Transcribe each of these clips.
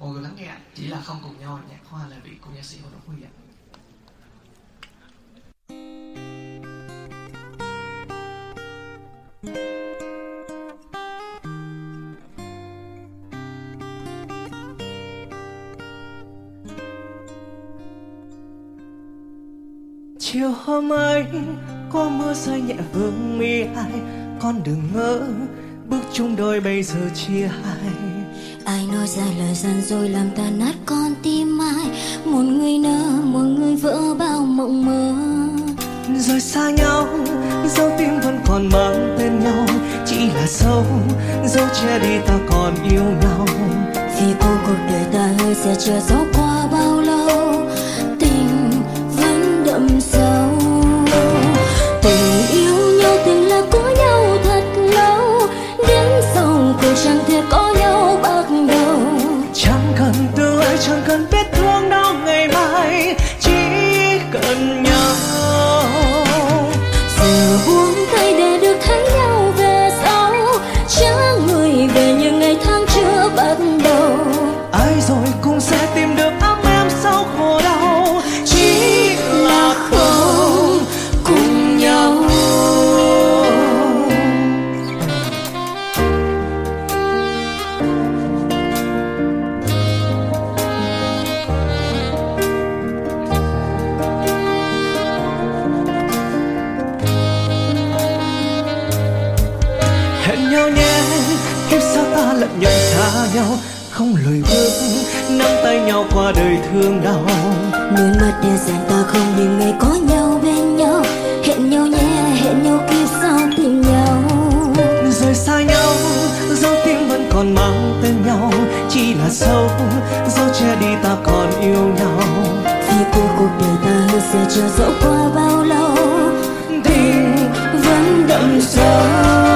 mọi người lắng nghe chỉ là không cùng nhau nhạc hoa là vị của nhạc sĩ Hồ Đốc Huy ạ. Chiều hôm ấy, có mưa rơi nhẹ vương mi ai con đừng ngỡ, bước chung đôi bây giờ chia hai ai nói ra lời gian rồi làm ta nát con tim ai? Một người nỡ một người vỡ bao mộng mơ. Rồi xa nhau dấu tim vẫn còn mang tên nhau. Chỉ là dấu dấu che đi ta còn yêu nhau. Vì cô cuộc đời ta hơi sẽ chờ dấu qua bao giờ nhận xa nhau không lùi bước nắm tay nhau qua đời thương đau. Nước mắt để dành ta không những ngày có nhau bên nhau hẹn nhau nhé hẹn nhau kiếp sau tìm nhau. Rồi xa nhau dấu tim vẫn còn mang tên nhau chỉ là dấu dấu che đi ta còn yêu nhau. Vì cuộc cuộc đời ta hứa sẽ chờ dẫu qua bao lâu tình vẫn đậm sâu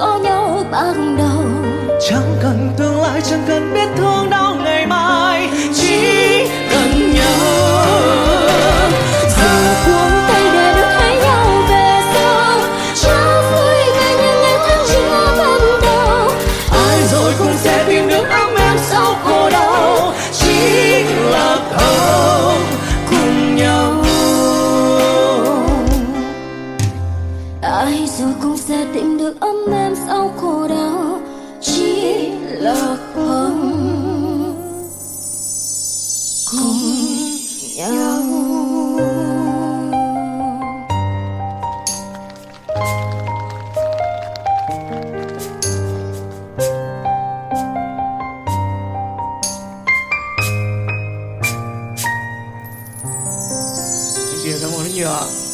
có nhau ban đầu. Chẳng cần tương lai, chẳng cần biết thương đau ngày mai. Chỉ được ấm em sau khổ đau, chỉ là không cùng nhau. Cảm ơn rất nhiều ạ.